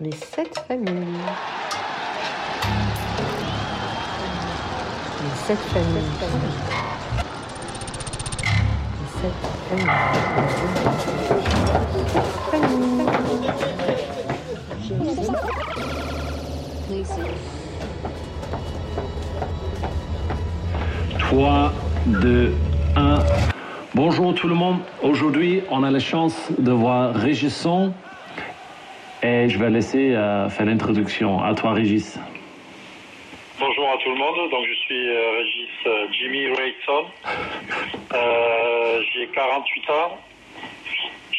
Les sept familles. Les sept familles. Les sept familles. 3, 2, 1. Bonjour tout le monde. Aujourd'hui, on a la chance de voir Régisson et je vais laisser euh, faire l'introduction. À toi, Régis. Bonjour à tout le monde. Donc, je suis euh, Régis euh, Jimmy Rayson. j'ai 48 ans.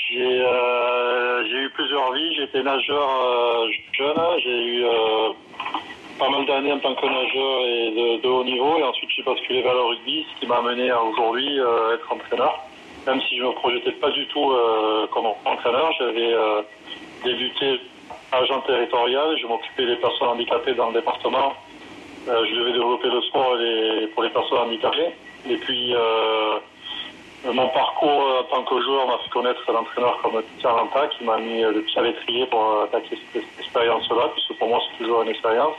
J'ai eu plusieurs vies. J'étais nageur jeune. J'ai eu pas mal d'années en tant que nageur et de, haut niveau. Et ensuite, j'ai basculé vers le rugby, ce qui m'a amené à aujourd'hui euh, être entraîneur. Même si je ne me projetais pas du tout comme entraîneur, j'avais débuté agent territorial. Je m'occupais des personnes handicapées dans le département. je devais développer le sport pour les personnes handicapées. Et puis, mon parcours en tant que joueur m'a fait connaître l'entraîneur comme Pierre Lanta, qui m'a mis le pied à l'étrier pour attaquer cette expérience-là, puisque pour moi, c'est toujours une expérience.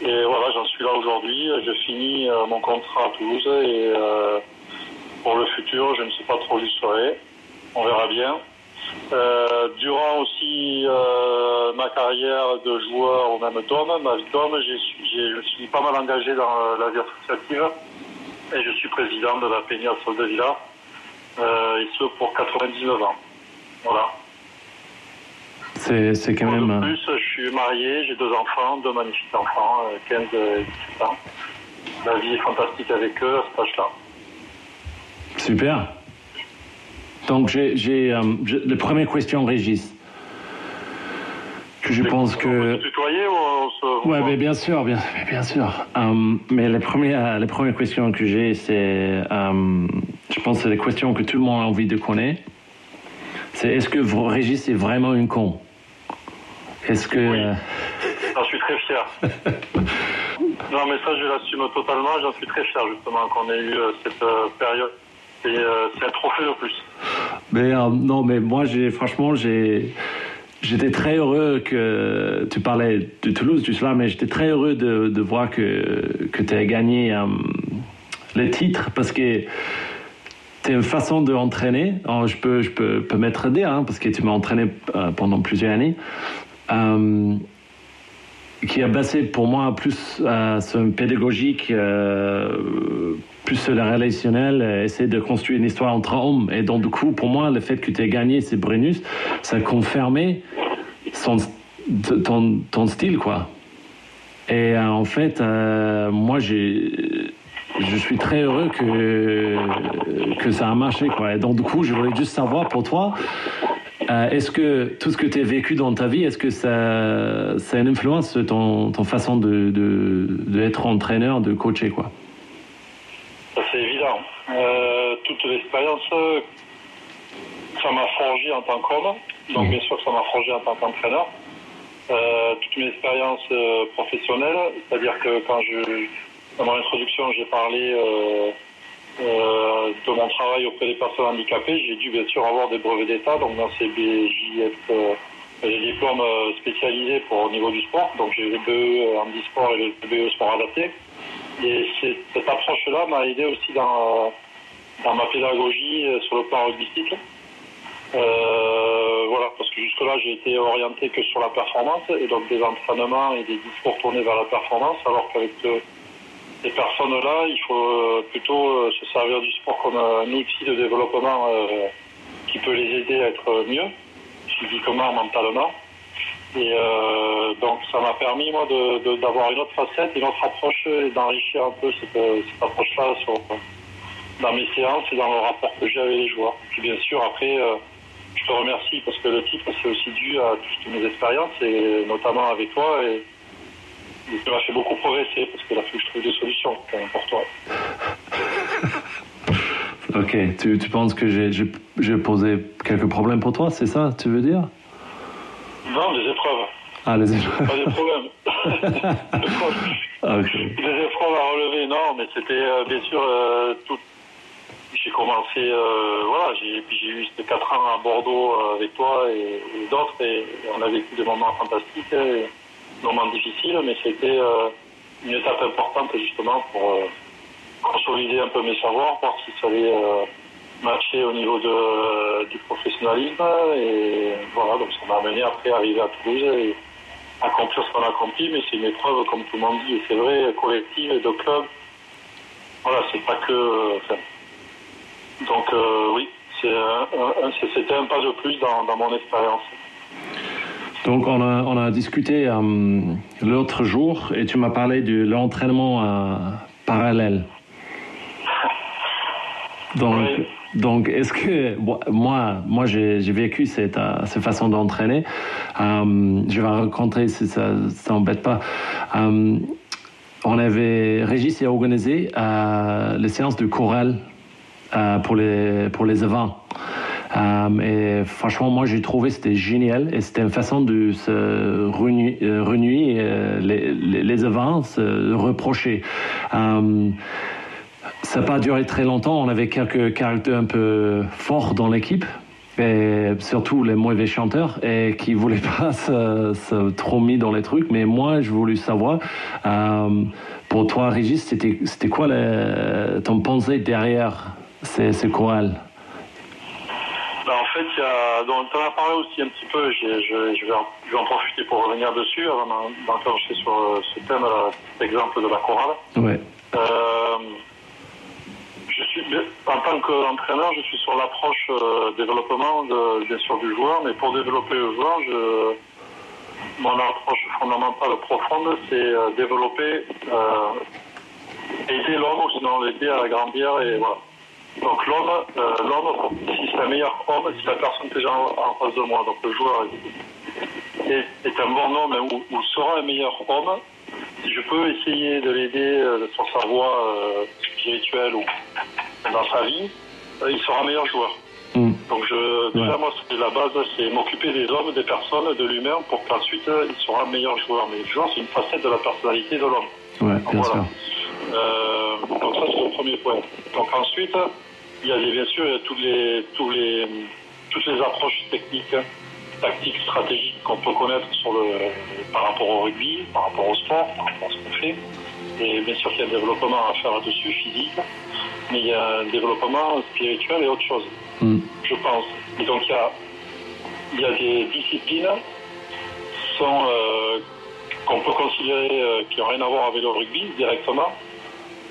Et voilà, j'en suis là aujourd'hui. Je finis euh, mon contrat à Toulouse et euh, pour le futur, je ne sais pas trop où je serai. On verra bien. Euh, durant aussi ma carrière de joueur au même dôme, ma vie je suis pas mal engagé dans la vie associative et je suis président de la Peña Sol de Villa, et ce pour 99 ans. Voilà. C'est quand même. En plus, je suis marié, j'ai deux enfants, deux magnifiques enfants, 15 euh, et 17 ans. La vie est fantastique avec eux à cet âge-là. Super. Donc, j'ai euh, la première question, Régis. Que je pense que. On peut se tutoyer ou on se. Ouais, mais bien sûr, bien, bien sûr. Euh, mais la première, la première question que j'ai, c'est. je pense que c'est la question que tout le monde a envie de connaître. C'est est-ce que Régis est vraiment une con? Est-ce que. Oui. Euh, j'en suis très fier. non, mais ça, je l'assume totalement. J'en suis très fier, justement, qu'on ait eu euh, cette euh, période. C'est un trophée de plus. Mais non, mais moi, j'ai franchement, j'ai. J'étais très heureux que tu parlais de Toulouse, tout cela, mais j'étais très heureux de, voir que, que tu as gagné le titre parce que c'est une façon d'entraîner. Je peux, je peux, peux mettre hein, parce que tu m'as entraîné pendant plusieurs années. Euh, qui a basé pour moi plus euh, sur un pédagogique, euh, plus sur le relationnel, essayer de construire une histoire entre hommes. Et donc, du coup, pour moi, le fait que tu aies gagné ces Brennus, ça a confirmé son, ton, ton style, quoi. Et en fait, moi, j'ai je suis très heureux que, que ça a marché. Quoi. Et donc, du coup, je voulais juste savoir pour toi, euh, est-ce que tout ce que tu as vécu dans ta vie, est-ce que ça, ça a une influence sur ton, ton façon de, de, entraîneur, de coacher quoi? C'est évident. Euh, toute l'expérience, ça m'a forgé en tant qu'homme. Donc mmh. bien sûr que ça m'a forgé en tant qu'entraîneur. Euh, toute mes expériences professionnelles, c'est-à-dire que quand je, dans mon introduction, j'ai parlé euh, de mon travail auprès des personnes handicapées, j'ai dû bien sûr avoir des brevets d'État, donc dans ces BJF, euh, des diplômes euh, spécialisés pour au niveau du sport, donc j'ai le BE handisport et le BE sport adapté. Et cette approche-là m'a aidé aussi dans, ma pédagogie sur le plan rugbystique. Euh, voilà, parce que jusque-là, j'ai été orienté que sur la performance, et donc des entraînements et des discours tournés vers la performance, alors qu'avec ces personnes-là, il faut euh, plutôt euh, se servir du sport comme un outil de développement euh, qui peut les aider à être mieux, physiquement, mentalement. Et donc ça m'a permis moi d'avoir une autre facette, une autre approche et d'enrichir un peu cette, approche-là dans mes séances et dans le rapport que j'ai avec les joueurs. Puis bien sûr après, je te remercie parce que le titre c'est aussi dû à toutes mes expériences et notamment avec toi. Ça m'a fait beaucoup progresser parce qu'il a fallu que je trouve des solutions pour toi. ok, tu, tu, penses que j'ai posé quelques problèmes pour toi, c'est ça, tu veux dire? Non, des épreuves. Ah, les épreuves. Pas des problèmes. Des épreuves à relever, non, mais c'était euh, bien sûr euh, tout, j'ai commencé, euh, voilà, j'ai, puis j'ai eu ces quatre ans à Bordeaux avec toi et, et d'autres, et, on a vécu des moments fantastiques, et des moments difficiles, mais c'était euh, une étape importante justement pour euh, consolider un peu mes savoirs, voir si ça allait euh, matcher au niveau de, du professionnalisme, et voilà, donc ça m'a amené après à arriver à Toulouse et accomplir ce qu'on a accompli, mais c'est une épreuve, comme tout le monde dit, et c'est vrai, collective et de club. Voilà, c'est pas que. donc oui, c'est un- c'était un pas de plus dans, dans mon expérience. Donc, on a, on a discuté euh, l'autre jour et tu m'as parlé de l'entraînement euh, parallèle. Donc, Oui. donc est-ce que moi, moi j'ai vécu cette, euh, cette façon d'entraîner. Je vais raconter si ça ne t'embête pas. On avait, Régis a organisé les séances de chorale pour, les, pour les events. Euh, et franchement, moi, j'ai trouvé c'était génial et c'était une façon de se renuer, euh, euh, les, les, les se reprocher. Ça n'a pas duré très longtemps. On avait quelques caractères un peu forts dans l'équipe. Et surtout les mauvais chanteurs et qui voulaient pas se, trop mis dans les trucs. Mais moi, je voulais savoir, pour toi, Régis, c'était quoi ton pensée derrière ces, ces fait, il y a, donc, tu en as parlé aussi un petit peu, je, je vais en, je vais en profiter pour revenir dessus avant d'en- d'enclencher sur euh, ce thème, cet exemple de la chorale. Ouais. Euh, je suis, en tant qu'entraîneur, je suis sur l'approche euh, développement de, bien sûr du joueur, mais pour développer le joueur, je, mon approche fondamentale profonde, c'est euh, développer, aider l'homme, sinon l'aider à grandir et voilà. Donc l'homme, euh, l'homme, si c'est un meilleur homme, si la personne que j'ai en, en face de moi, donc le joueur est, est- est un bon homme ou, ou sera un meilleur homme, si je peux essayer de l'aider euh, sur sa voie euh, spirituelle ou dans sa vie, euh, il sera meilleur joueur. Mm. Donc je, déjà Ouais. moi c'est la base, c'est m'occuper des hommes, des personnes, de l'humain pour qu'ensuite il sera un meilleur joueur. Mais le joueur c'est une facette de la personnalité de l'homme. Ouais, bien Voilà. sûr. Donc ça c'est le premier point. Donc ensuite, il y a des- bien sûr tous les, tous les, toutes les approches techniques, tactiques, stratégiques qu'on peut connaître sur le, par rapport au rugby, par rapport au sport, par rapport à ce qu'on fait. Et bien sûr qu'il y a un développement à faire dessus, physique, mais il y a un développement spirituel et autre chose, Mm. je pense. Et donc il y a, il y a des disciplines euh, qu'on peut considérer euh, qui n'ont rien à voir avec le rugby directement,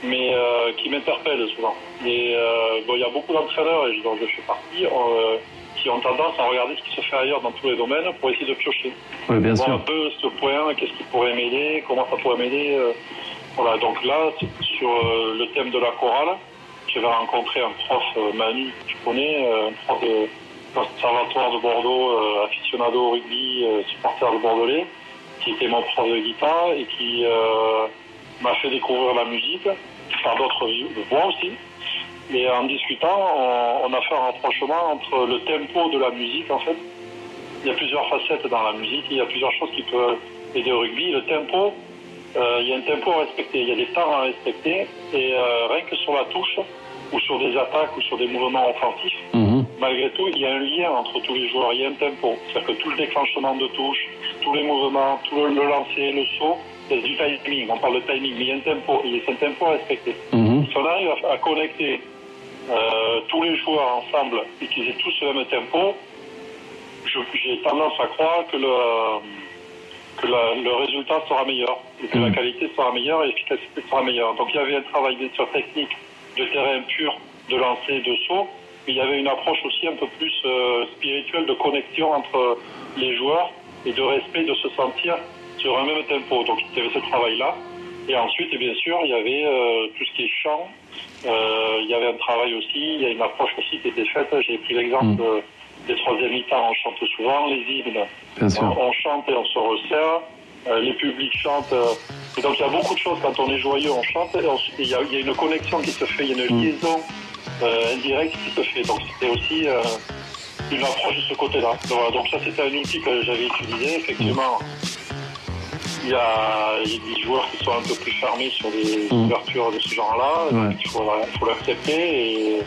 mais euh, qui m'interpellent souvent. Et euh, bon, il y a beaucoup d'entraîneurs, et dont je fais partie, euh, qui ont tendance à regarder ce qui se fait ailleurs dans tous les domaines pour essayer de piocher. Bien un peu ce point, qu'est-ce qui pourrait m'aider, comment ça pourrait m'aider. voilà, donc là, sur le thème de la chorale, j'avais rencontré un prof, Manu, que tu connais, un prof de conservatoire de Bordeaux, aficionado au rugby, supporter de Bordelais, qui était mon prof de guitare et qui m'a fait découvrir la musique, par d'autres voix aussi. Et en discutant, on, on a fait un rapprochement entre le tempo de la musique, en fait. Il y a plusieurs facettes dans la musique, il y a plusieurs choses qui peuvent aider au rugby. Le tempo, euh, il y a un tempo à respecter, il y a des temps à respecter, et euh, rien que sur la touche, ou sur des attaques, ou sur des mouvements offensifs, Mhm. malgré tout, il y a un lien entre tous les joueurs, il y a un tempo. C'est-à-dire que tout le déclenchement de touche, tous les mouvements, tout le, le lancer, le saut, du timing. On parle de timing, mais il y a un tempo, il y a un tempo à respecter. Mhm. Si on arrive à, à connecter euh, tous les joueurs ensemble et qu'ils aient tous le même tempo, j'ai tendance à croire que le, que la- le résultat sera meilleur, et que la Mhm. qualité sera meilleure et l'efficacité sera meilleure. Donc il y avait un travail bien sûr technique de terrain pur, de lancer, de saut, mais il y avait une approche aussi un peu plus euh, spirituelle de connexion entre les joueurs et de respect, de se sentir sur un même tempo. Donc il y avait ce travail-là. Et ensuite, bien sûr, il y avait euh, tout ce qui est chant. Euh, il y avait un travail aussi, il y a une approche aussi qui était faite. J'ai pris l'exemple Mm. des troisième mi-temps. On chante souvent les hymnes. Bien sûr. On, on chante et on se resserre. Euh, les publics chantent. euh, et donc il y a beaucoup de choses. Quand on est joyeux, on chante. Et ensuite, il y a, il y a une connexion qui se fait, il y a une Mm. liaison euh, indirecte qui se fait. Donc c'était aussi euh, une approche de ce côté-là. Donc, voilà. Donc ça, c'était un outil que j'avais utilisé. Effectivement, il y, a, il y a des joueurs qui sont un peu plus fermés sur des Mm. ouvertures de ce genre-là. Ouais. Il faut, faut l'accepter et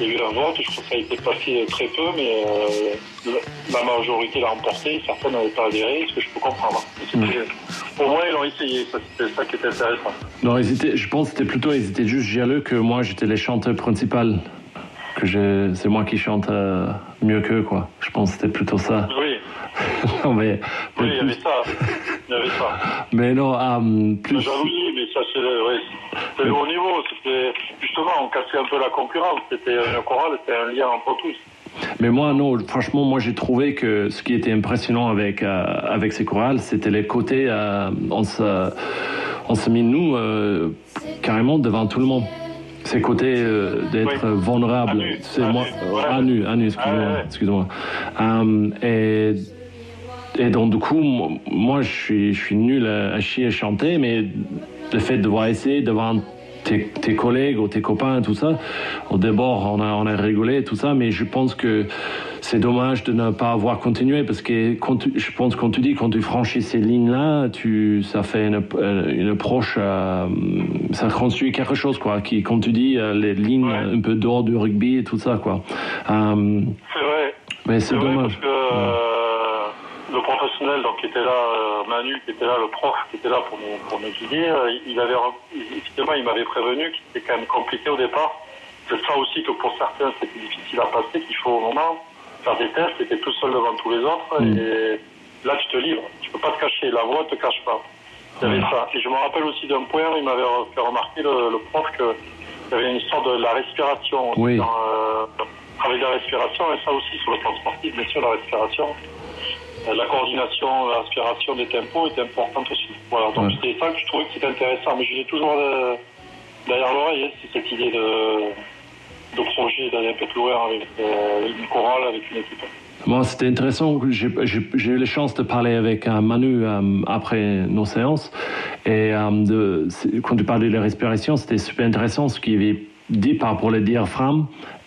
il y a eu un vote, je crois que ça a été passé très peu, mais euh, la majorité l'a emporté, certains n'avaient pas adhéré, ce que je peux comprendre. Au moins, ils l'ont essayé, c'était ça qui était intéressant. Non, je pense que c'était plutôt, ils étaient juste jaloux que moi, j'étais les chanteurs principaux. Que c'est moi qui chante euh, mieux qu'eux, quoi. Je pense que c'était plutôt ça. Oui, non, mais, oui, mais il y avait ça. Il y avait ça. mais non, La plus. jalousie, mais ça, c'est le, ouais, c'est le haut niveau. C'était, justement, on cassait un peu la concurrence. C'était une chorale, c'était un lien entre tous. Mais moi, non, franchement, moi, j'ai trouvé que ce qui était impressionnant avec, euh, avec ces chorales, c'était les côtés, euh, on, se, on se mit, nous, euh, carrément devant tout le monde. Ces côtés euh, d'être Oui. vulnérable. À. C'est À moi, euh, à nu, à nu, excuse-moi. Ah, ouais. excuse-moi. Euh, et, et donc, du coup, mo- moi, je suis, je suis nul à, à chier et chanter, mais le fait de devoir essayer devant tes, tes collègues ou tes copains, tout ça, au débord, on a, on a rigolé, tout ça, mais je pense que c'est dommage de ne pas avoir continué parce que quand tu- je pense quand tu dis quand tu franchis ces lignes-là, tu, ça fait une, une approche, euh, ça construit quelque chose, quoi, qui, comme tu dis, euh, les lignes Ouais. un peu dehors du rugby et tout ça, quoi. Euh, C'est vrai. mais c'est dommage. parce que le professionnel donc, qui était là, Manu, qui était là, le prof qui était là pour nous, pour nous guider, il avait, effectivement, il m'avait prévenu que c'était quand même compliqué au départ. C'est ça aussi que pour certains c'était difficile à passer, qu'il faut au moment faire des tests, tu étais tout seul devant tous les autres Mm. et là tu te livres, tu peux pas te cacher, la voix te cache pas. Il y avait ça. Et je me rappelle aussi d'un point, il m'avait fait remarquer le, le prof que il y avait une histoire de la respiration Oui. dans, euh, avec la respiration, et ça aussi sur le plan sportif, bien sûr, la respiration. Euh, La coordination, la respiration des tempos était importante aussi. Voilà, donc Ouais. c'était ça que je trouvais que c'était intéressant. Mais j'ai toujours euh, derrière l'oreille, hein, c'est cette idée de, de projet d'aller plus loin avec euh, une chorale, avec une équipe. Moi, c'était intéressant. J'ai eu la chance de parler avec euh, Manu euh, après nos séances. Et euh, de, quand tu parlais de la respiration, c'était super intéressant ce qu'il avait dit par rapport au diaphragme,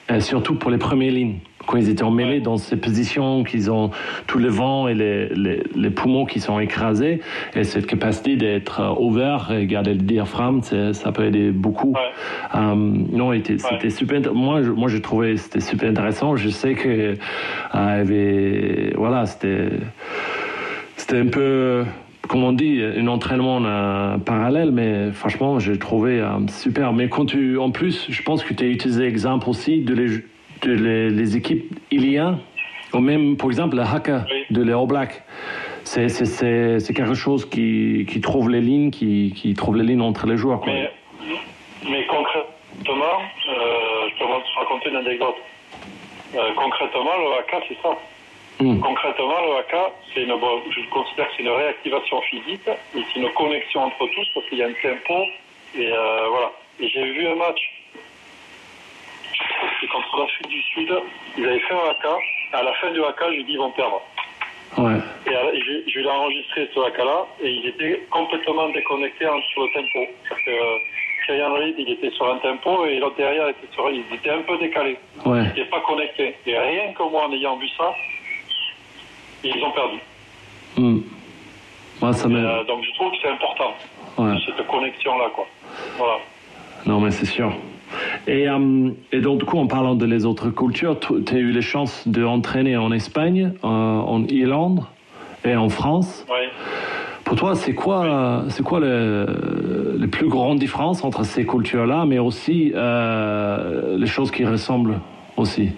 et surtout pour les premières lignes. Quand ils étaient emmêlés dans ces positions, qu'ils ont tout le vent et les, les, les poumons qui sont écrasés, et cette capacité d'être euh, ouvert et garder le diaphragme, ça peut aider beaucoup. Ouais. Euh, non, était- c'était super. Moi, je, moi, j'ai trouvé c'était super intéressant. Je sais que euh, avait, voilà, c'était, c'était un peu, comme on dit, un entraînement euh, parallèle, mais franchement, j'ai trouvé euh, super. Mais quand tu, en plus, je pense que tu as utilisé l'exemple aussi de les, de les, les équipes iliens, ou même, par exemple, le haka Oui. de les All Blacks. C'est, c'est, c'est, c'est quelque chose qui, qui trouve les lignes, qui, qui trouve les lignes entre les joueurs. Quoi. Mais, mais concrètement, euh, je peux vous raconter une anecdote. Euh, concrètement, le haka, c'est ça. Hmm. Concrètement, le haka, c'est une, bon, je considère que c'est une réactivation physique et c'est une connexion entre tous parce qu'il y a un tempo et euh, voilà. Et j'ai vu un match. C'est contre l'Afrique du Sud. Ils avaient fait un haka. À la fin du haka, je lui dis ils vont perdre. Ouais. Et je, je lui ai enregistré ce haka-là et ils étaient complètement déconnectés sur le tempo. Parce que Kylian Reed, il était sur un tempo et l'autre derrière était sur, ils étaient un peu décalés. Ouais. Ils n'étaient pas connectés. Et rien que moi, en ayant vu ça, ils ont perdu. Hmm. Ça Et, euh, donc je trouve que c'est important, Ouais. cette connexion-là. quoi. Voilà. Non, mais c'est sûr. Et, euh, et donc, du coup, en parlant de les autres cultures, tu as eu les chances d'entraîner en Espagne, euh, en Irlande et en France. Pour toi, c'est quoi, c'est quoi le, les plus grandes différences entre ces cultures-là, mais aussi euh, les choses qui ressemblent aussi?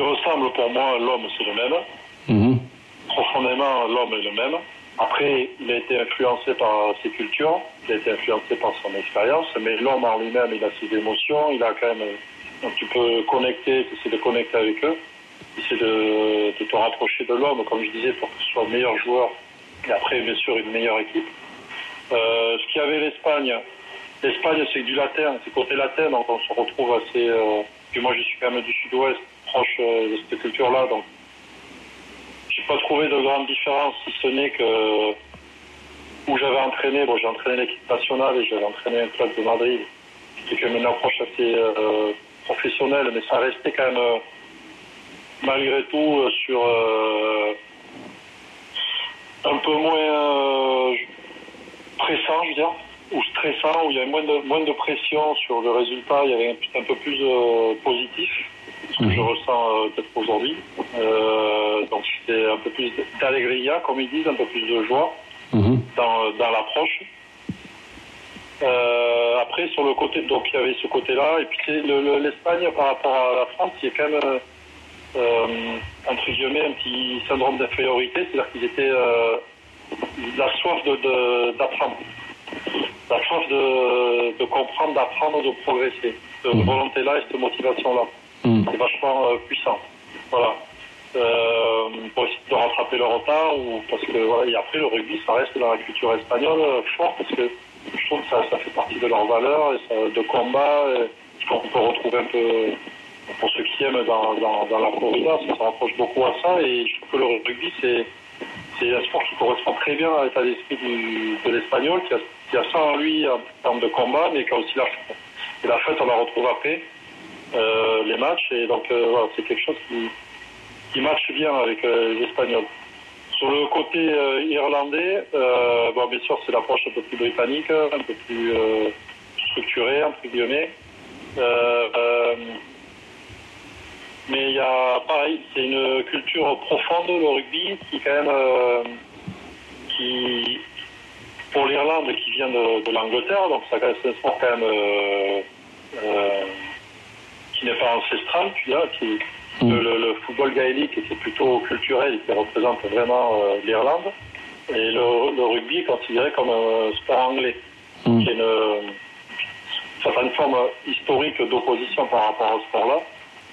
Qui ressemble pour moi, l'homme, c'est le même. Mhm. Profondément, l'homme est le même. Après, il a été influencé par ses cultures, il a été influencé par son expérience, mais l'homme en lui-même, il a ses émotions, il a quand même. Donc tu peux connecter, tu essaies de connecter avec eux, tu essaies de, de te rapprocher de l'homme, comme je disais, pour que tu sois le meilleur joueur et après, bien sûr, une meilleure équipe. Euh, ce qu'il y avait l'Espagne, l'Espagne, c'est du latin, c'est côté latin, donc on se retrouve assez. Euh, puis moi, je suis quand même du sud-ouest, proche euh, de cette culture-là, donc j'ai pas trouvé de grande différence, si ce n'est que où j'avais entraîné, bon, j'ai entraîné l'équipe nationale et j'avais entraîné un club de Madrid. Quand même une approche assez euh, professionnelle, mais ça restait quand même, euh, malgré tout, sur un peu moins pressant, je ou stressant, où il y avait moins de, moins de pression sur le résultat, il y avait un, peu plus positif, ce que je ressens euh, peut-être aujourd'hui. Euh, donc c'était un peu plus d'allegria, comme ils disent, un peu plus de joie Mhm. dans, dans l'approche. Euh, après, sur le côté, donc il y avait ce côté-là, et puis c'est le- le- l'Espagne par rapport à la France, il y a quand même, euh, euh, entre guillemets, un petit syndrome d'infériorité, c'est-à-dire qu'ils étaient euh, la soif de- de- d'apprendre, la soif de, de comprendre, d'apprendre, de progresser, cette Mhm. volonté-là et cette motivation-là. Mhm. C'est vachement euh, puissant. Voilà. Euh, pour essayer de rattraper le retard, ou parce que voilà, et après le rugby, ça reste dans la culture espagnole euh, fort, parce que je trouve que ça, fait partie de leurs valeurs, et ça, de combat, qu'on peut retrouver un peu, pour ceux qui aiment dans, dans, dans la corrida, ça se rapproche beaucoup à ça, et je trouve que le rugby, c'est un sport qui correspond très bien à l'état d'esprit de l'espagnol, qui a, ça en lui en termes de combat, mais qui a aussi la la fête, on la retrouve après, euh, les matchs, et donc euh, voilà, c'est quelque chose qui, qui matche bien avec euh, les Espagnols. Sur le côté irlandais, bon, bien sûr, c'est l'approche un peu plus britannique, un peu plus structurée, entre guillemets. Mais il y a, pareil, c'est une culture profonde, le rugby, qui quand même, qui, pour l'Irlande, qui vient de, l'Angleterre, donc ça un sport quand même qui n'est pas ancestral, tu vois, qui, Mm. le, football gaélique qui est plutôt culturel, qui représente vraiment euh, l'Irlande, et le, le rugby est considéré comme un sport anglais, Mm. qui est une certaine forme historique d'opposition par rapport au sport-là,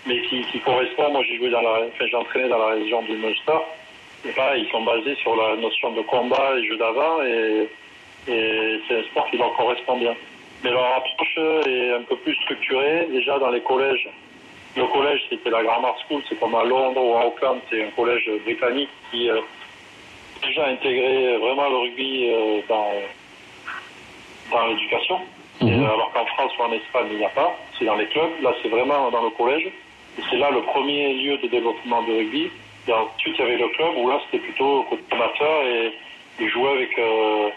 mais qui, qui correspond, moi j'ai joué dans la, enfin j'ai entraîné dans la région du Munster, et ils sont basés sur la notion de combat et jeu d'avant, et, et c'est un sport qui leur correspond bien. Mais leur approche est un peu plus structurée, déjà dans les collèges. Le collège, c'était la Grammar School, c'est comme à Londres ou à Auckland, c'est un collège britannique qui euh, a déjà intégré vraiment le rugby euh, dans, dans l'éducation. Mhm. Euh, alors qu'en France ou en Espagne, il n'y a pas. C'est dans les clubs. Là, c'est vraiment dans le collège. Et c'est là le premier lieu de développement de rugby. Et ensuite, il y avait le club où là, c'était plutôt côté amateur et ils jouaient avec euh,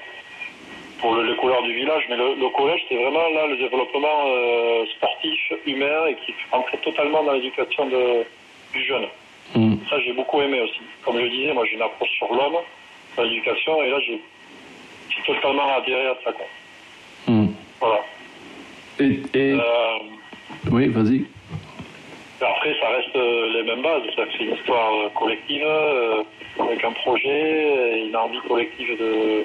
pour le- les couleurs du village. Mais le, le collège, c'est vraiment là le développement euh, sportif, humain et qui entrait totalement dans l'éducation du jeune. Mm. Ça, j'ai beaucoup aimé aussi. Comme je le disais, moi, j'ai une approche sur l'homme, l'éducation, et là, j'ai totalement adhéré à ça. Quoi. Mm. Voilà. Et, et- Euh, oui, vas-y. après, ça reste euh, les mêmes bases. C'est une histoire collective, euh, avec un projet, et une envie collective de,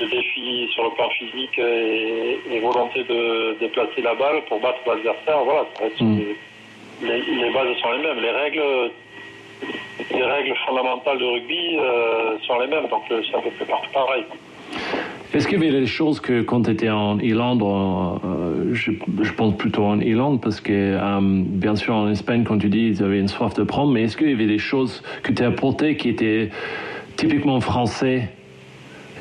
de défi sur le plan physique et, et volonté de déplacer la balle pour battre l'adversaire. Voilà, ça reste Mm. les, les bases sont les mêmes. Les règles, les règles fondamentales de rugby euh, sont les mêmes, donc euh, c'est à peu près partout pareil. Est-ce qu'il y avait des choses que quand tu étais en Irlande, euh, je, je pense plutôt en Irlande, parce que euh, bien sûr en Espagne, quand tu dis ils avaient une soif de prendre, mais est-ce qu'il y avait des choses que tu as apportées qui étaient typiquement français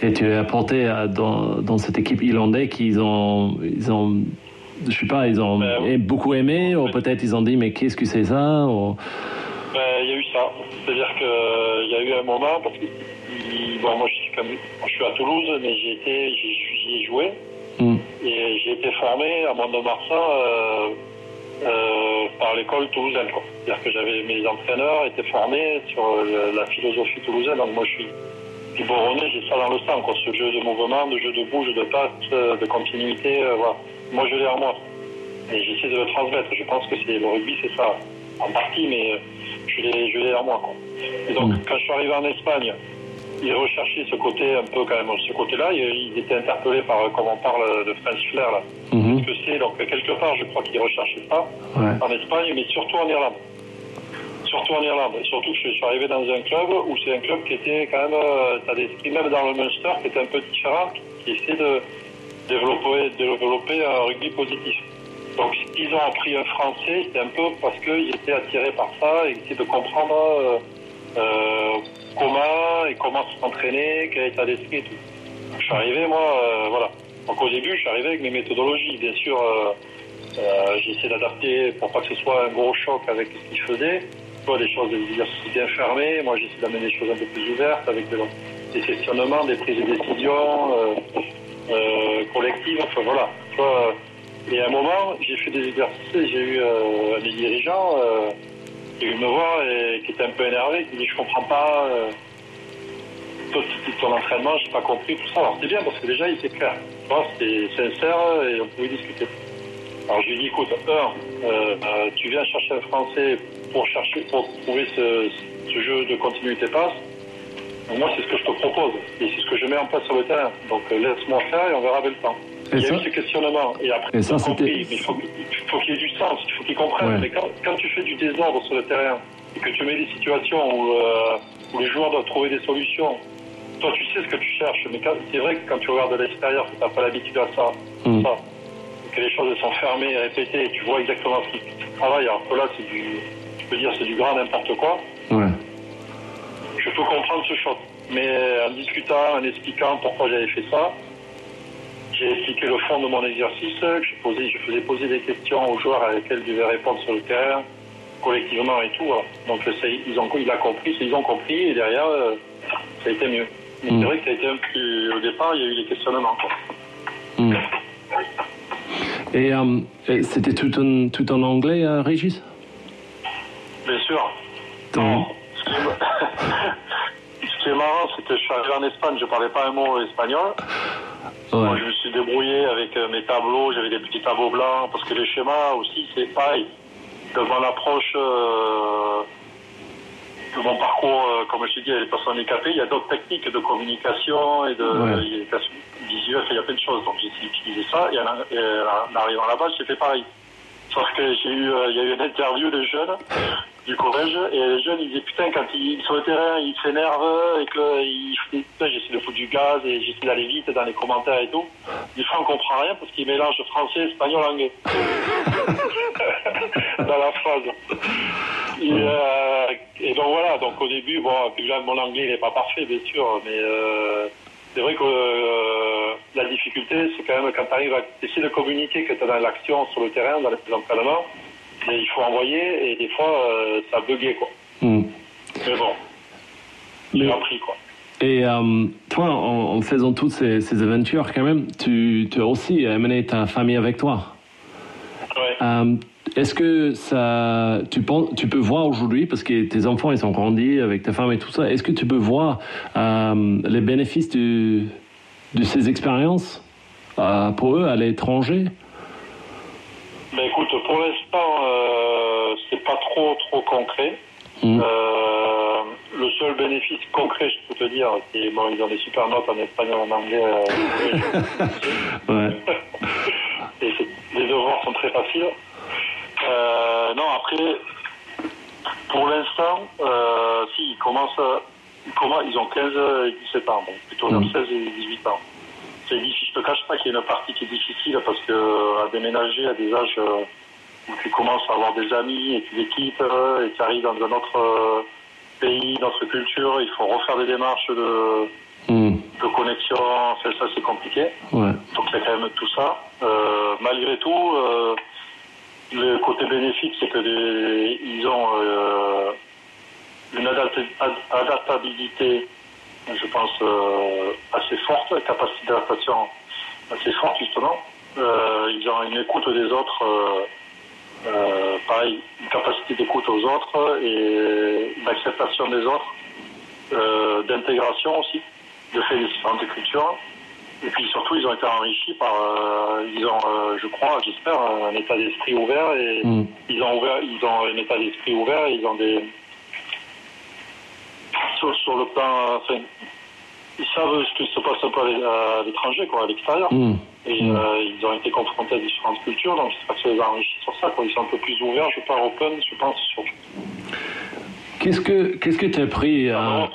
et tu as apporté à- dans, dans cette équipe irlandaise qu'ils ont, ils ont, je sais pas, ils ont Ben, beaucoup aimé, ou peut-être ils ont dit mais qu'est-ce que c'est ça ou- Ben, il y a eu ça. C'est-à-dire qu'il y a eu un moment, parce que il- bon, moi, je suis, comme, je suis à Toulouse, mais j'ai été, j'y ai joué, Hmm. et j'ai été formé à Mont-de-Marsan euh, euh, par l'école toulousaine. C'est-à-dire que j'avais mes entraîneurs étaient formés sur euh, la philosophie toulousaine. Donc moi, je suis biberonné, j'ai ça dans le sang, quoi. Ce jeu de mouvement, de jeu de bouge, de passe, euh, de continuité, euh, voilà. Moi, je l'ai en moi. Et j'essaie de le transmettre. Je pense que c'est le rugby, c'est ça, en partie, mais euh, je l'ai, je l'ai en moi. Quoi. Et donc, Mm. quand je suis arrivé en Espagne, ils recherchaient ce côté, un peu quand même, ce côté-là. Ils, étaient interpellés par, comme on parle de French Flair, là. Ce que c'est, donc, quelque part, je crois qu'ils recherchaient ça Ouais. en Espagne, mais surtout en Irlande. Surtout en Irlande. Et surtout je suis arrivé dans un club où c'est un club qui était quand même, euh, t'as d'esprit, même dans le Munster, qui était un peu différent, qui essaie de développer, un rugby positif. Donc, ils ont appris un français, c'était un peu parce qu'ils étaient attirés par ça et essayaient de comprendre euh, euh, comment et comment s'entraîner, quel état d'esprit et tout. Donc, je suis arrivé, moi, euh, voilà. Donc, au début, je suis arrivé avec mes méthodologies. Bien sûr, euh, euh, j'ai essayé d'adapter pour pas que ce soit un gros choc avec ce qu'ils faisaient. Soit des choses, des bien fermés. Moi, j'essaie d'amener des choses un peu plus ouvertes avec de- des questionnements, des prises de décision. euh, euh, collective, enfin voilà. Vois, et à un moment, j'ai fait des exercices j'ai eu euh, des dirigeants euh, qui me voir et qui était un peu énervé, qui me dit je comprends pas. Euh, ton entraînement, j'ai pas compris tout ça. Alors c'est bien parce que déjà il était clair. C'était sincère et on pouvait discuter. Alors je lui ai dit écoute, un, euh, euh, tu viens chercher un français pour chercher, pour trouver ce, ce jeu de continuité passe. Donc, moi c'est ce que je te propose et c'est ce que je mets en place sur le terrain. Donc euh, laisse-moi faire et on verra avec le temps. Et il y a ça- eu ce questionnement et après Et ça, j'ai c'était- compris, mais il faut, qu'il- il faut qu'il y ait du sens, il faut qu'ils comprennent. Ouais. Mais quand, quand tu fais du désordre sur le terrain et que tu mets des situations où, euh, où les joueurs doivent trouver des solutions, toi tu sais ce que tu cherches, mais c'est vrai que quand tu regardes de l'extérieur, tu n'as pas l'habitude à ça, Mm. ça, que les choses sont fermées et répétées, et tu vois exactement ce qui travaille, alors que là c'est du, tu peux dire c'est du grand n'importe quoi, Ouais. je peux comprendre ce choc. Mais en discutant, en expliquant pourquoi j'avais fait ça, j'ai expliqué le fond de mon exercice, je, posais, je faisais poser des questions aux joueurs à lesquels ils devaient répondre sur le terrain, collectivement et tout. Donc ils ont, il a compris, ils ont compris, et derrière, euh, ça a été mieux. Mais Mm. c'est vrai que ça a été un petit... Au départ, il y a eu des questionnements. quoi. Mm. Et, euh, et c'était tout en, tout en anglais, euh, Régis? Bien sûr. Ton- Non. Ce qui est, ce qui est marrant, c'est que je suis arrivé en Espagne, je parlais pas un mot espagnol. Moi, je me suis débrouillé avec euh, mes tableaux, j'avais des petits tableaux blancs, parce que les schémas aussi, c'est pareil. De mon approche, euh, de mon parcours, euh, comme je t'ai dit, avec les personnes handicapées, il y a d'autres techniques de communication et de Ouais. il y a des visuels, il y a plein de choses. Donc j'ai d'utiliser ça, et en, et en arrivant là-bas, j'ai fait pareil. Sauf que j'ai eu, euh, il y a eu une interview de jeunes du collège, et les jeunes, ils disaient, putain, quand ils sur le terrain, ils s'énervent, et qu'ils putain, j'essaie de foutre du gaz, et j'essaie d'aller vite dans les commentaires et tout. Des fois, on comprend rien, parce qu'ils mélangent français, espagnol, anglais. dans la phrase. Et, euh, et donc voilà, donc au début, bon, puis mon anglais, n'est pas parfait, bien sûr, mais euh, c'est vrai que euh, la difficulté, c'est quand même quand tu arrives à essayer de communiquer que tu es dans l'action sur le terrain, dans les entraînements, mais il faut envoyer, et des fois, euh, ça buguait, quoi. Mm. Mais bon, j'ai appris, quoi. Et euh, toi, en, en faisant toutes ces, ces aventures, quand même, tu, tu as aussi amené ta famille avec toi. Ouais. Euh, Est-ce que ça, tu, penses, tu peux voir aujourd'hui, parce que tes enfants ils sont grandis avec ta femme et tout ça, est-ce que tu peux voir euh, les bénéfices du- de ces expériences euh, pour eux à l'étranger? Ben écoute, pour l'instant, euh, c'est pas trop trop concret. Mm. Euh, le seul bénéfice concret, je peux te dire, c'est bon, ils ont des super notes en espagnol, en anglais. euh, Ouais. et les devoirs sont très faciles. Euh, non, après, pour l'instant, si, ils commencent, à- ils, commencent- ils ont 15 et 17 ans, donc plutôt Mm. 16 et 18 ans. C'est difficile, je te cache pas qu'il y a une partie qui est difficile parce que euh, à déménager à des âges euh, où tu commences à avoir des amis et tu les quittes euh, et tu arrives dans un autre euh, pays, notre culture, il faut refaire des démarches de, Mm. de connexion, enfin, ça c'est compliqué. Ouais. Donc il y a quand même tout ça. Euh, malgré tout, euh, le côté bénéfique, c'est que ils ont euh, une adapta- ad- adaptabilité, je pense, euh, assez forte, une capacité d'adaptation assez forte justement. Euh, ils ont une écoute des autres, euh, pareil, une capacité d'écoute aux autres et une acceptation des autres, d'intégration aussi, de fait des différentes cultures. Et puis surtout, ils ont été enrichis par, euh, ils ont, euh, je crois, j'espère, un état d'esprit ouvert et Mm. ils ont ouvert, ils ont un état d'esprit ouvert. Et ils ont des sur, sur le plan, enfin, ils savent ce qui se passe un peu à l'é- à l'étranger, quoi, à l'extérieur. Mm. Et Mm. euh, ils ont été confrontés à différentes cultures, donc j'espère que ça les a enrichis sur ça. Quoi. Ils sont un peu plus ouverts, je parle open, je pense. Sur... Qu'est-ce que qu'est-ce que tu as appris euh,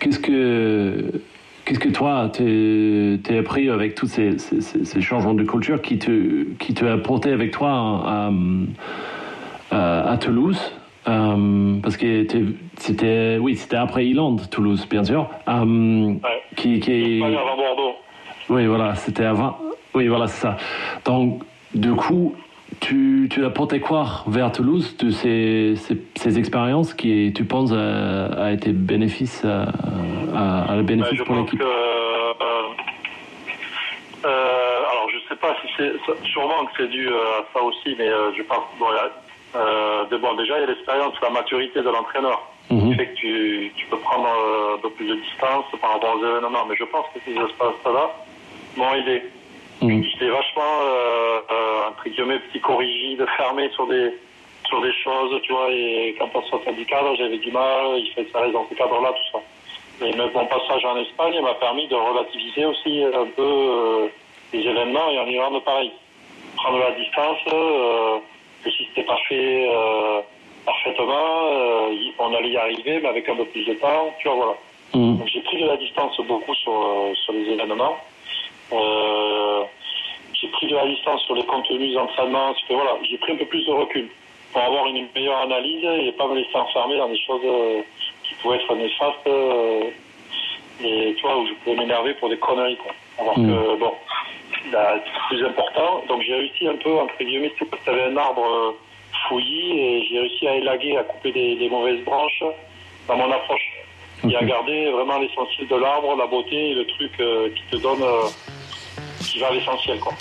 Qu'est-ce que qu'est-ce que toi t'es as appris avec tous ces, ces, changements de culture qui te qui te a apporté avec toi à, à, à Toulouse? Euh, parce que c'était oui c'était après Irlande Toulouse bien sûr Euh, Ouais. qui qui avant Bordeaux. oui, voilà, c'était avant. Oui, voilà, c'est ça. Donc, du coup, tu, tu as porté quoi vers Toulouse de ces, ces, ces expériences qui, tu penses, a, a été bénéfice, à, à, à le Ben, bénéfice je pour l'équipe? euh, euh, sais pas si c'est sûrement que c'est dû euh, à ça aussi, mais euh, je pense bon, euh, de- bon, déjà il y a l'expérience, la maturité de l'entraîneur Mhm. qui fait que tu, tu peux prendre euh, un peu plus de distance par rapport aux événements. Mais je pense que ces espaces-là m'ont aidé. Mhm. J'étais vachement euh, euh, entre guillemets psychorigide, fermé sur des sur des choses, tu vois. Et quand on sortait du cadre, j'avais du mal. Il que ça reste dans ce cadre-là, tout ça. Même mon passage en Espagne m'a permis de relativiser aussi un peu euh, les événements et en Irlande pareil. Prendre la distance, euh, c'était pas fait euh, parfaitement, euh, on allait y arriver, mais avec un peu plus de temps, tu vois, voilà. Mhm. Donc j'ai pris de la distance beaucoup sur, euh, sur les événements. Euh, j'ai pris de la distance sur les contenus d'entraînement. Voilà, j'ai pris un peu plus de recul pour avoir une meilleure analyse et pas me laisser enfermer dans des choses qui pouvaient être néfastes et tu vois où je pouvais m'énerver pour des conneries. Quoi. Alors Mm. que bon, c'est plus important. Donc j'ai réussi un peu entre guillemets, tu avais un arbre euh, fouillis et j'ai réussi à élaguer, à couper des, des mauvaises branches dans mon approche et à garder vraiment l'essentiel de l'arbre, la beauté et le truc euh, qui te donne, euh, qui va à l'essentiel. quoi.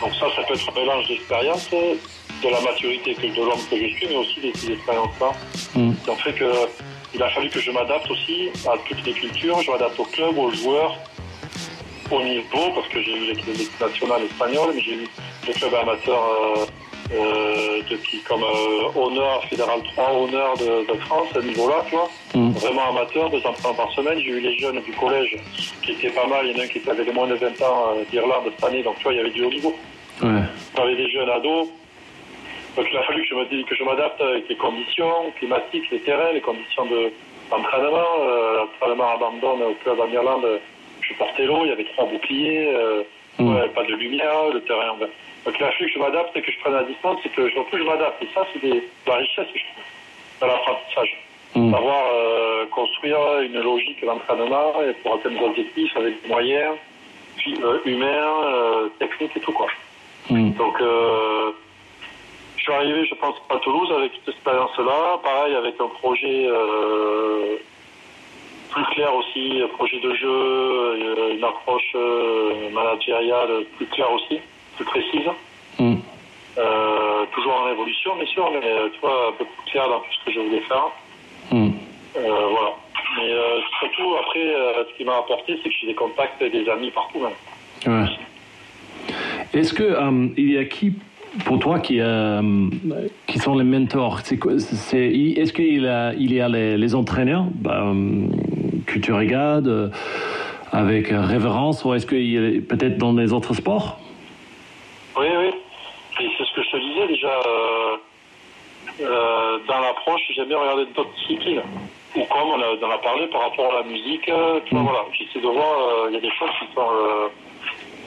Donc ça, ça peut être un mélange d'expérience, de la maturité que de l'homme que je suis, mais aussi des, ces expériences-là. Mhm. Donc fait que il a fallu que je m'adapte aussi à toutes les cultures, je m'adapte au club, aux joueurs, au niveau, parce que j'ai eu l'équipe nationale espagnole, mais j'ai eu des clubs amateurs euh, euh, depuis comme euh, honneur, fédéral 3, honneur de, de France, à ce niveau-là, tu vois Mhm. vraiment amateur, deux entraînements par semaine. J'ai eu les jeunes du collège qui étaient pas mal. Il y en a un qui avait les moins de 20 ans euh, d'Irlande cette année, donc tu vois, il y avait du haut niveau. Ouais. J'avais des jeunes ados. Donc il a fallu que je me dis- que je m'adapte avec les conditions climatiques, les terrains, les conditions de- d'entraînement. Euh, L'entraînement abandonne au club en Irlande. Je portais l'eau, il y avait trois boucliers, euh, Mm. ouais, pas de lumière, le terrain. Donc il a fallu que je m'adapte et que je prenne la distance et que je plus je m'adapte. Et ça, c'est des- de la richesse, je trouve, dans l'apprentissage Mhm. savoir euh, construire une logique d'entraînement pour atteindre des objectifs avec des moyens puis, euh, humains, euh, techniques et tout quoi. Mhm. Donc je suis arrivé, je pense, à Toulouse avec cette expérience-là, pareil avec un projet plus clair aussi, un projet de jeu, euh, une approche euh, managériale plus claire aussi, plus précise. Euh, toujours en évolution, bien sûr, mais euh, tu vois, un peu plus clair dans tout ce que je voulais faire. Euh, voilà. Mais euh, surtout, après, euh, ce qui m'a apporté, c'est que j'ai des contacts et des amis partout. Ouais. Est-ce que euh, il y a qui pour toi qui, euh, qui sont les mentors? Est-ce qu'il y a, il y a les, les entraîneurs? Bah, que tu regardes euh, avec révérence ou est-ce qu'il y a peut-être dans les autres sports? Oui, oui. Et c'est ce que je te disais déjà. euh, euh, dans l'approche, j'aime bien regarder d'autres disciplines. Ou comme on, a, on en a parlé par rapport à la musique, euh, tu vois, Mm. voilà. J'essaie de voir, il y a des choses qui sont.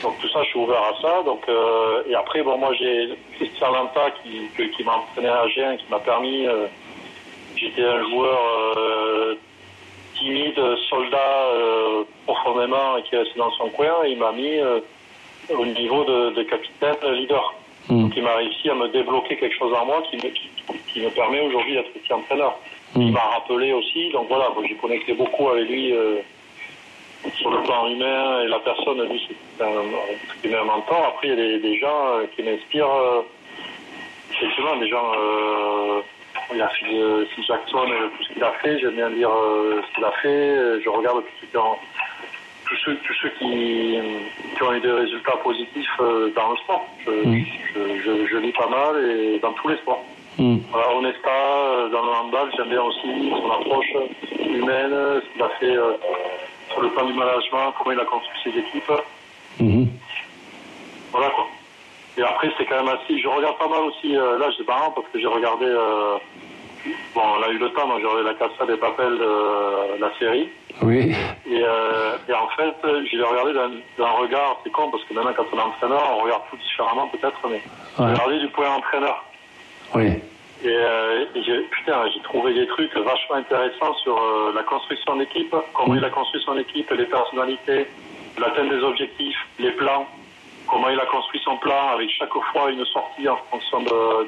donc tout ça, je suis ouvert à ça. Donc, euh, et après, bon, moi j'ai Christian Lanta qui, que- qui m'a entraîné à Agen, qui m'a permis. euh, J'étais un joueur euh, timide, soldat euh, profondément et qui est resté dans son coin. Et il m'a mis euh, au niveau de, de capitaine euh, leader. Mhm. Donc il m'a réussi à me débloquer quelque chose en moi qui me, qui, qui me permet aujourd'hui d'être ici entraîneur. Il Mhm. m'a rappelé aussi, donc voilà, j'ai connecté beaucoup avec lui euh, sur le plan humain et la personne, lui, c'est un, un mentor. Après, il y a des, des gens qui m'inspirent, effectivement, des gens, il a Phil, euh, Phil Jackson, euh, tout ce qu'il a fait, j'aime bien lire euh, ce qu'il a fait, Euh, je regarde tous ceux qui ont, tous ceux, tous ceux qui, qui ont eu des résultats positifs euh, dans le sport. Je, Mm. je, je, je lis pas mal et dans tous les sports. Mhm. Voilà, Onesta, euh, dans le handball, j'aime bien aussi son approche humaine, ce qu'il a fait euh, sur le plan du management, comment il a construit ses équipes. Mhm. Voilà quoi. Et après, c'est quand même assez. Je regarde pas mal aussi, euh, là, c'est marrant parce que j'ai regardé. euh, bon, on a eu le temps, donc j'ai regardé la Casa des Papels, euh, la série. Oui. Et, euh, et en fait, je l'ai regardé d'un regard, c'est con parce que maintenant, quand on est entraîneur, on regarde tout différemment peut-être, mais j'ai Ouais. regardé du point entraîneur. Oui. Et, euh, et j'ai, putain, j'ai trouvé des trucs vachement intéressants sur euh, la construction d'équipe, comment il a construit son équipe, les personnalités, l'atteinte des objectifs, les plans, comment il a construit son plan avec chaque fois une sortie en fonction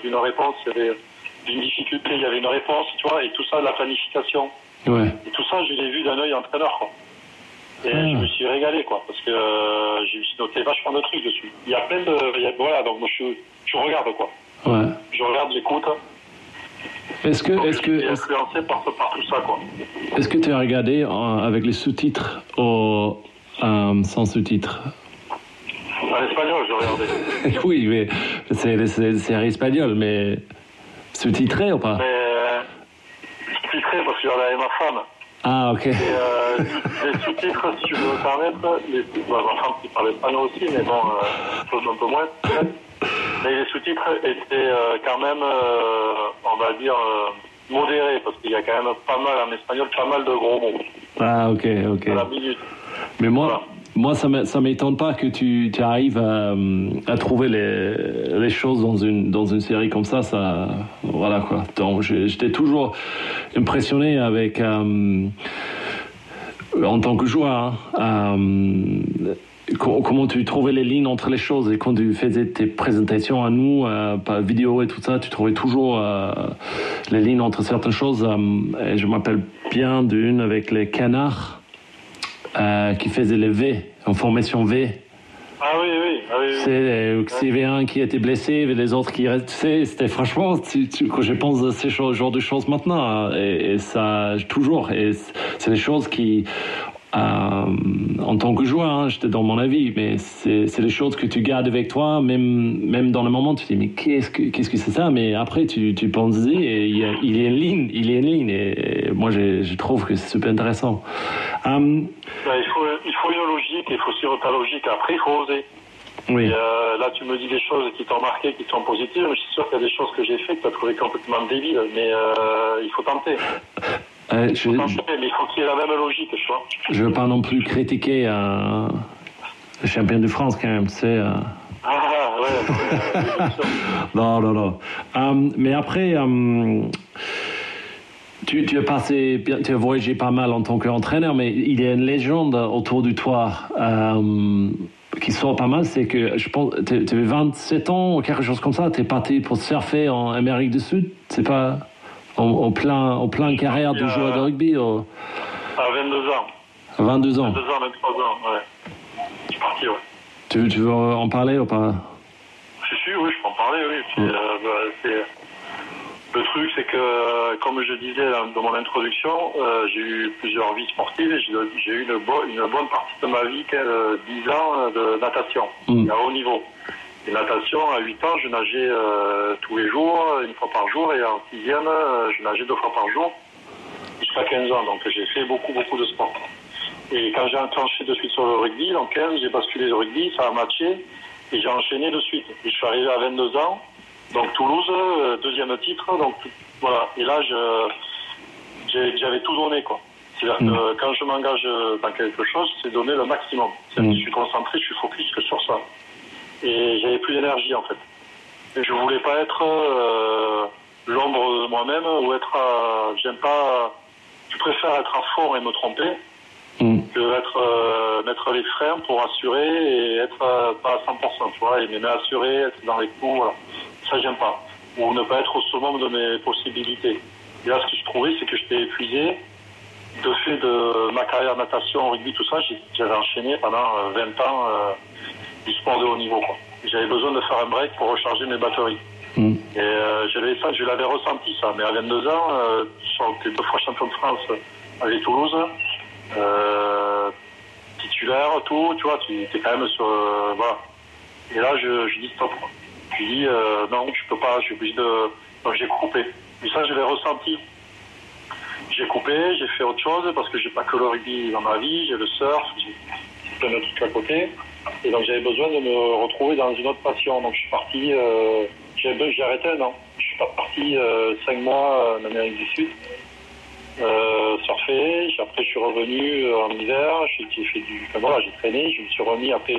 d'une réponse. Il y avait une difficulté, il y avait une réponse, tu vois, et tout ça, de la planification. Ouais. Et tout ça, je l'ai vu d'un œil entraîneur, quoi. Et Ah. je me suis régalé, quoi, parce que euh, j'ai noté vachement de trucs dessus. Il y a plein de. il y a- voilà, donc moi je, je regarde, quoi. Ouais. Je regarde, j'écoute. Est-ce que, est-ce que, influencé par, par tout ça, quoi. est-ce que tu as regardé euh, avec les sous-titres ou euh, sans sous-titres? En espagnol, je regardais. Oui, mais c'est c'est séries espagnoles, mais sous-titré ou pas? Mais euh, titré, parce que j'en avais ma femme. Ah, ok. Et euh, les sous-titres, si tu veux me permettre, les, bon, ma femme qui parle espagnol aussi, mais bon, euh, chose un peu moins. Mais les sous-titres étaient euh, quand même, on va dire, modérés, parce qu'il y a quand même pas mal en espagnol, pas mal de gros mots Ah, ok, ok. à la minute. Mais moi, Voilà. Moi ça ne m'étonne pas que tu, arrives à, trouver les, choses dans une, dans une série comme ça. ça voilà quoi. Donc j'étais toujours impressionné avec, euh, en tant que joueur, hein, euh, co- comment tu trouvais les lignes entre les choses et quand tu faisais tes présentations à nous, euh, par vidéo et tout ça, tu trouvais toujours les lignes entre certaines choses. je m'appelle bien d'une avec les canards euh, qui faisait les V, en formation V. Ah oui, oui, ah oui, oui. C'est euh, que s'il y avait un qui était blessé, et les autres qui restaient. C'était franchement, tu- tu- quand je pense à ces choses, genre de choses maintenant, et, et ça, toujours. Et c'est des choses qui, euh, en tant que joueur, hein, j'étais dans mon avis, mais c'est c'est des choses que tu gardes avec toi, même, même dans le moment, tu te dis, mais qu'est-ce que qu'est-ce que c'est ça? Mais après, tu, tu penses et il y, a, il y a une ligne, il y a une ligne, et, et moi, je, je trouve que c'est super intéressant. Ben, il, faut, il faut une logique, il faut suivre ta logique. Après, il faut oser. oui. Et, euh, là, tu me dis des choses qui t'ont marqué, qui sont positives. Je suis sûr qu'il y a des choses que j'ai fait que tu as trouvé complètement débiles, mais euh, il faut tenter. Euh, je, tenter, mais il faut qu'il y ait la même logique, tu vois. je veux pas non plus critiquer un le champion de France quand même, c'est. euh, Ah, ouais, sûr. Non, non, non. Euh, mais après, euh, tu, tu as passé, tu as voyagé pas mal en tant qu'entraîneur, mais il y a une légende autour de toi euh, qui sort pas mal, c'est que je pense, tu avais 27 ans ou quelque chose comme ça, tu es parti pour surfer en Amérique du Sud, c'est pas en, en plein, en plein carrière de Euh, joueur de rugby, À 22 ans. à 22 ans. 22 ans, 23 ans, ouais. Je suis parti, ouais. Tu, tu veux en parler ou pas? Je suis, oui, je peux en parler, oui. Puis, Ouais. euh, bah, Le truc, c'est que, euh, comme je disais dans mon introduction, euh, j'ai eu plusieurs vies sportives et j'ai eu une, bo- une bonne partie de ma vie, euh, 10 ans euh, de natation, Mm. à haut niveau. Et natation, à 8 ans, je nageais euh, tous les jours, une fois par jour, et en sixième, euh, je nageais deux fois par jour, jusqu'à 15 ans. Donc j'ai fait beaucoup, beaucoup de sport. Et quand j'ai enclenché de suite sur le rugby, en 15, j'ai basculé le rugby, ça a matché, et j'ai enchaîné de suite. Et je suis arrivé à 22 ans, donc Toulouse, euh, deuxième titre, donc voilà. Et là, j'avais tout donné, quoi. C'est-à-dire que quand je m'engage dans quelque chose, c'est donner le maximum. Je suis concentré, je suis focus que sur ça. Et j'avais plus d'énergie, en fait. Et je voulais pas être euh, l'ombre de moi-même ou être. à- J'aime pas. Je préfère être à fond et me tromper Mm. que être, euh, mettre les freins pour assurer et être euh, pas à 100%, tu vois, et mais assurer, être dans les coups, voilà. Ça, j'aime pas. Ou ne pas être au summum de mes possibilités. Et là, ce que je trouvais, c'est que j'étais épuisé. De fait de ma carrière natation, rugby, tout ça, j'avais enchaîné pendant euh, 20 ans euh, du sport de haut niveau, quoi. J'avais besoin de faire un break pour recharger mes batteries. Mm. Et euh, j'avais ça, je l'avais ressenti ça. Mais à 22 ans, euh, j'étais deux fois champion de France avec Toulouse, euh, titulaire, tout, tu vois, tu es quand même sur, euh, voilà. Et là, je, je dis stop. quoi. Je dis non, je peux pas, je suis obligé de, donc j'ai coupé. Et ça, je l'ai ressenti. J'ai coupé, j'ai fait autre chose parce que j'ai pas que le rugby dans ma vie, j'ai le surf, j'ai plein de trucs à côté. Et donc j'avais besoin de me retrouver dans une autre passion. Donc je suis parti, euh, j'ai arrêté un an. Je suis parti euh, cinq mois en Amérique du Sud. Euh, surfer, après je suis revenu euh, en hiver, j'ai fait du. Enfin voilà, j'ai traîné, je me suis remis après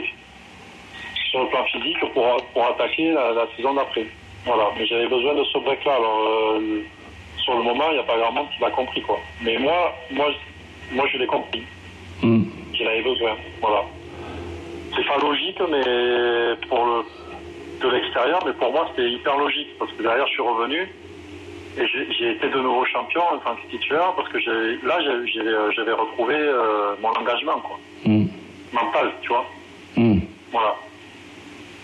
sur le plan physique pour, pour attaquer la, la saison d'après. Voilà, mais j'avais besoin de ce break-là. Alors, euh, sur le moment, il n'y a pas grand monde qui l'a compris, quoi. Mais moi, moi, moi je l'ai compris. Mm. J'en avais besoin. Voilà. C'est pas logique, mais pour le, de l'extérieur, mais pour moi, c'était hyper logique. Parce que derrière, je suis revenu. Et j'ai été de nouveau champion en tant que titulaire parce que là, j'avais retrouvé euh, mon engagement, quoi. Mm. Mental, tu vois. Mm. Voilà.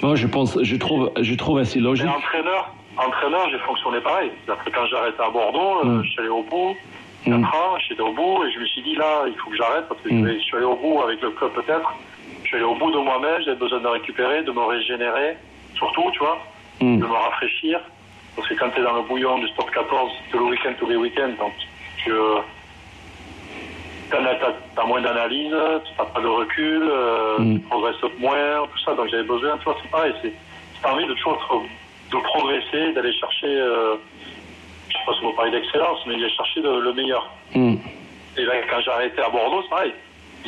Moi, je pense, je trouve, je trouve assez Et logique. entraîneur, entraîneur, j'ai fonctionné pareil. Que quand j'ai arrêté à Bordeaux, euh, Mm. je suis allé au bout. Mm. 4 ans, j'étais au bout et je me suis dit là, il faut que j'arrête parce que je vais- je suis allé au bout avec le club peut-être. Je suis allé au bout de moi-même, j'avais besoin de récupérer, de me régénérer, surtout, tu vois, Mm. de me rafraîchir. Parce que quand tu es dans le bouillon du Stop 14, tout le week-end, tous les week-ends, donc tu as, moins d'analyse, tu n'as pas de recul, euh, Mm. tu progresses moins, tout ça. Donc j'avais besoin, tu vois, c'est pareil, c'est envie de toujours de progresser, d'aller chercher, euh, je sais pas si on va parler d'excellence, mais d'aller chercher le, le meilleur. Mm. Et là, quand j'ai arrêté à Bordeaux, c'est pareil.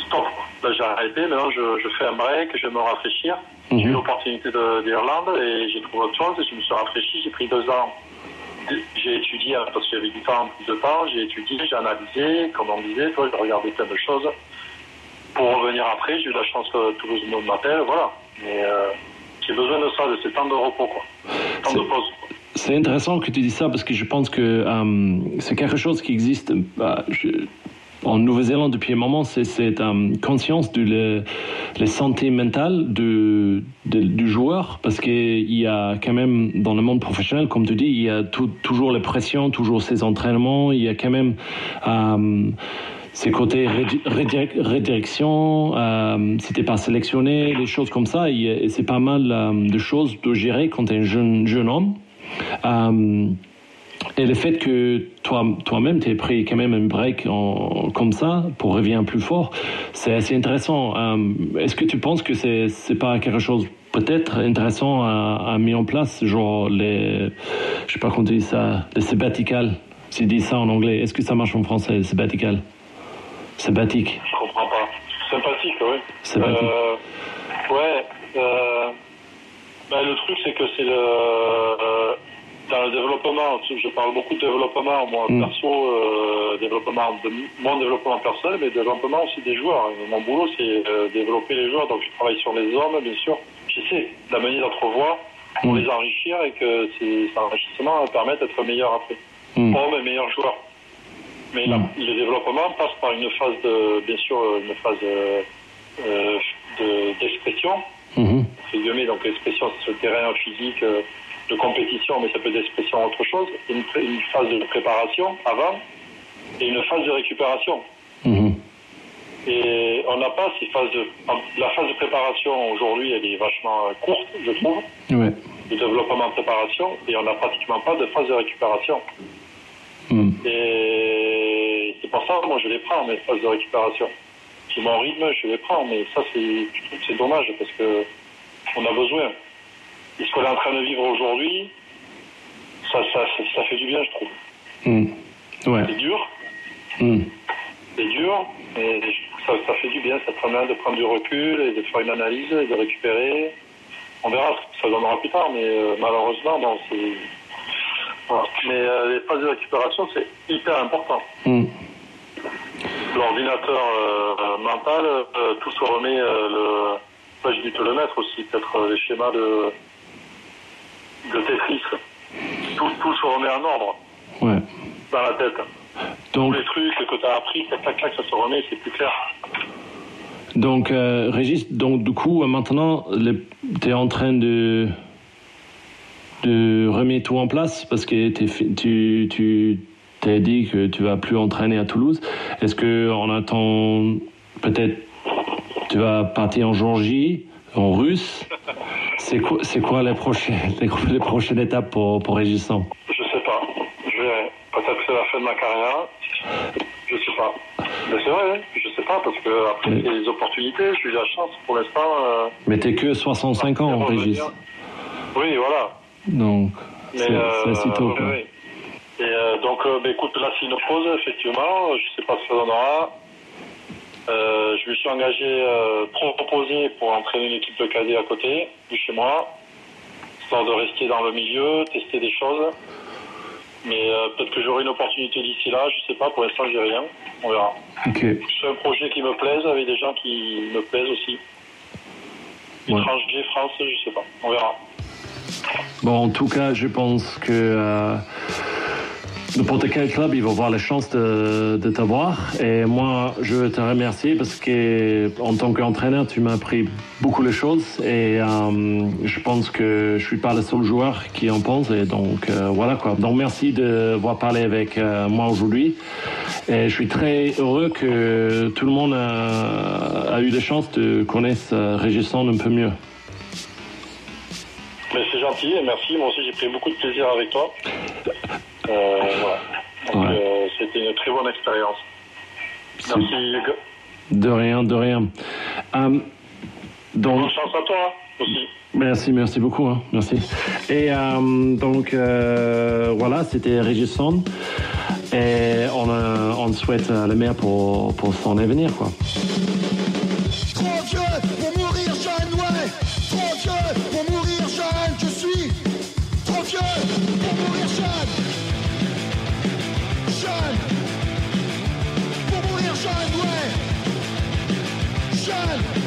Stop. Là, j'ai arrêté. Maintenant, je, je fais un break, je vais me rafraîchir. J'ai eu Mhm. l'opportunité de- d'Irlande et j'ai trouvé autre chose. Et je me suis rafraîchi. J'ai pris deux ans. J'ai étudié, hein, parce que j'avais du temps, plus de temps. J'ai étudié, j'ai analysé, comme on disait, toi, j'ai regardé plein de choses. Pour revenir après, j'ai eu la chance que Toulouse m'appelle, voilà. Mais euh, j'ai besoin de ça, de ces temps de repos, quoi. Temps de C'est- pause. quoi. C'est intéressant que tu dis ça parce que je pense que euh, c'est quelque chose qui existe bah, je- en Nouvelle-Zélande depuis un moment, c'est cette euh, conscience de la santé mentale du joueur parce qu'il y a quand même dans le monde professionnel, comme tu dis, il y a toujours les pressions, toujours ces entraînements, il y a quand même euh, ces côtés rédi- rédi- redirection, euh, si t'es pas sélectionné, des choses comme ça, et c'est pas mal euh, de choses de gérer quand tu es un jeune, jeune homme. Et le fait que toi, toi-même, tu aies pris quand même un break en- comme ça pour revenir plus fort, c'est assez intéressant. Euh, Est-ce que tu penses que c'est c'est pas quelque chose peut-être intéressant à, à mettre en place, genre les, je sais pas comment tu dis ça, les sabbaticales, si tu dis ça en anglais, est-ce que ça marche en français, les sabbaticales Sabbatique. Je comprends pas. Sympathique, oui. Sympathique. Euh, ouais. Euh, ben, le truc, c'est que c'est le. Dans le développement, je parle beaucoup de développement, moi, Mm. perso, euh, développement de mon développement personnel, mais développement aussi des joueurs. Mon boulot, c'est euh, développer les joueurs, donc je travaille sur les hommes, bien sûr. J'essaie d'amener d'autres voix pour Mm. les enrichir et que ces, cet enrichissement permette d'être meilleur après. Mm. Homme et meilleur joueur. Mais le développement passe par une phase de, bien sûr, une phase euh, de- d'expression. Entre guillemets, donc l'expression c'est sur le terrain physique euh, de compétition, mais ça peut être d'expression autre chose. Une, phase de préparation avant et une phase de récupération. Mhm. Et on n'a pas ces phases de. La phase de préparation aujourd'hui, elle est vachement euh, courte, je trouve, Ouais. de développement de préparation, et on n'a pratiquement pas de phase de récupération. Mm. Et c'est pour ça que moi je les prends, mes phases de récupération. J'ai mon rythme, je les prends, mais ça c'est c'est dommage parce que on a besoin. Et ce qu'on est en train de vivre aujourd'hui, ça, ça, ça, ça fait du bien, je trouve. Mm. Ouais. C'est dur, Mm. c'est dur, mais ça, fait du bien, ça permet de prendre du recul et de faire une analyse et de récupérer. On verra ce que ça donnera plus tard, mais euh, malheureusement, non, c'est. Voilà. Mais euh, les phases de récupération, c'est hyper important. Mm. l'ordinateur euh, mental, tout se remet, le... J'ai dû te le mettre aussi, peut-être les schémas de, de Tetris. Tout, tout se remet en ordre Ouais. dans la tête. Donc, Tous les trucs que tu as appris, tac, tac, tac, ça se remet, c'est plus clair. Donc, euh, Régis, donc du coup, euh, maintenant, tu es en train de, de remettre tout en place parce que t'es tu, tu t'as dit que tu vas plus entraîner à Toulouse. Est-ce que on attend peut-être tu vas partir en Georgie, en russe? C'est quoi, c'est quoi les prochaines, les, prochaines étapes pour, pour Régissant Je sais pas. Je verrai. Peut-être que c'est la fin de ma carrière. Je sais pas. Mais c'est vrai, hein. je sais pas, parce que après, c'est les opportunités. J'ai eu la chance pour l'instant. euh, Mais t'es que 65 ans. Régis. Oui, voilà. Donc, Mais, c'est euh, tôt. oui. Et euh, donc, euh, bah, écoute, là, c'est une pause, effectivement. Je sais pas ce que ça donnera. Euh, je me suis engagé, euh, proposé pour entraîner une équipe de cadets à côté, de chez moi, histoire de rester dans le milieu, tester des choses. Mais euh, peut-être que j'aurai une opportunité d'ici là, je sais pas, pour l'instant, j'ai rien. On verra. Ok. C'est un projet qui me plaise, avec des gens qui me plaisent aussi. Ouais. Étranger, France, je sais pas. On verra. Bon, en tout cas, je pense que euh, n'importe quel club, il va avoir la chance de, de t'avoir. Et moi, je veux te remercier parce que en tant qu'entraîneur, tu m'as appris beaucoup de choses. Et euh, je pense que je suis pas le seul joueur qui en pense. Et donc, euh, voilà quoi. Donc, merci de avoir parlé avec euh, moi aujourd'hui. Et je suis très heureux que tout le monde a, eu la chance de connaître Régis Sand un peu mieux. Mais c'est gentil et merci. Moi aussi, j'ai pris beaucoup de plaisir avec toi. Euh, voilà. Donc, Ouais. euh, c'était une très bonne expérience. Merci, Hugues. De rien, de rien. Euh, donc, Bonne chance à toi aussi. Merci, merci beaucoup. hein, merci. Et euh, donc, euh, voilà, c'était Régis Sand. Et on, euh, on souhaite euh, le meilleur pour, pour son avenir, quoi. Pour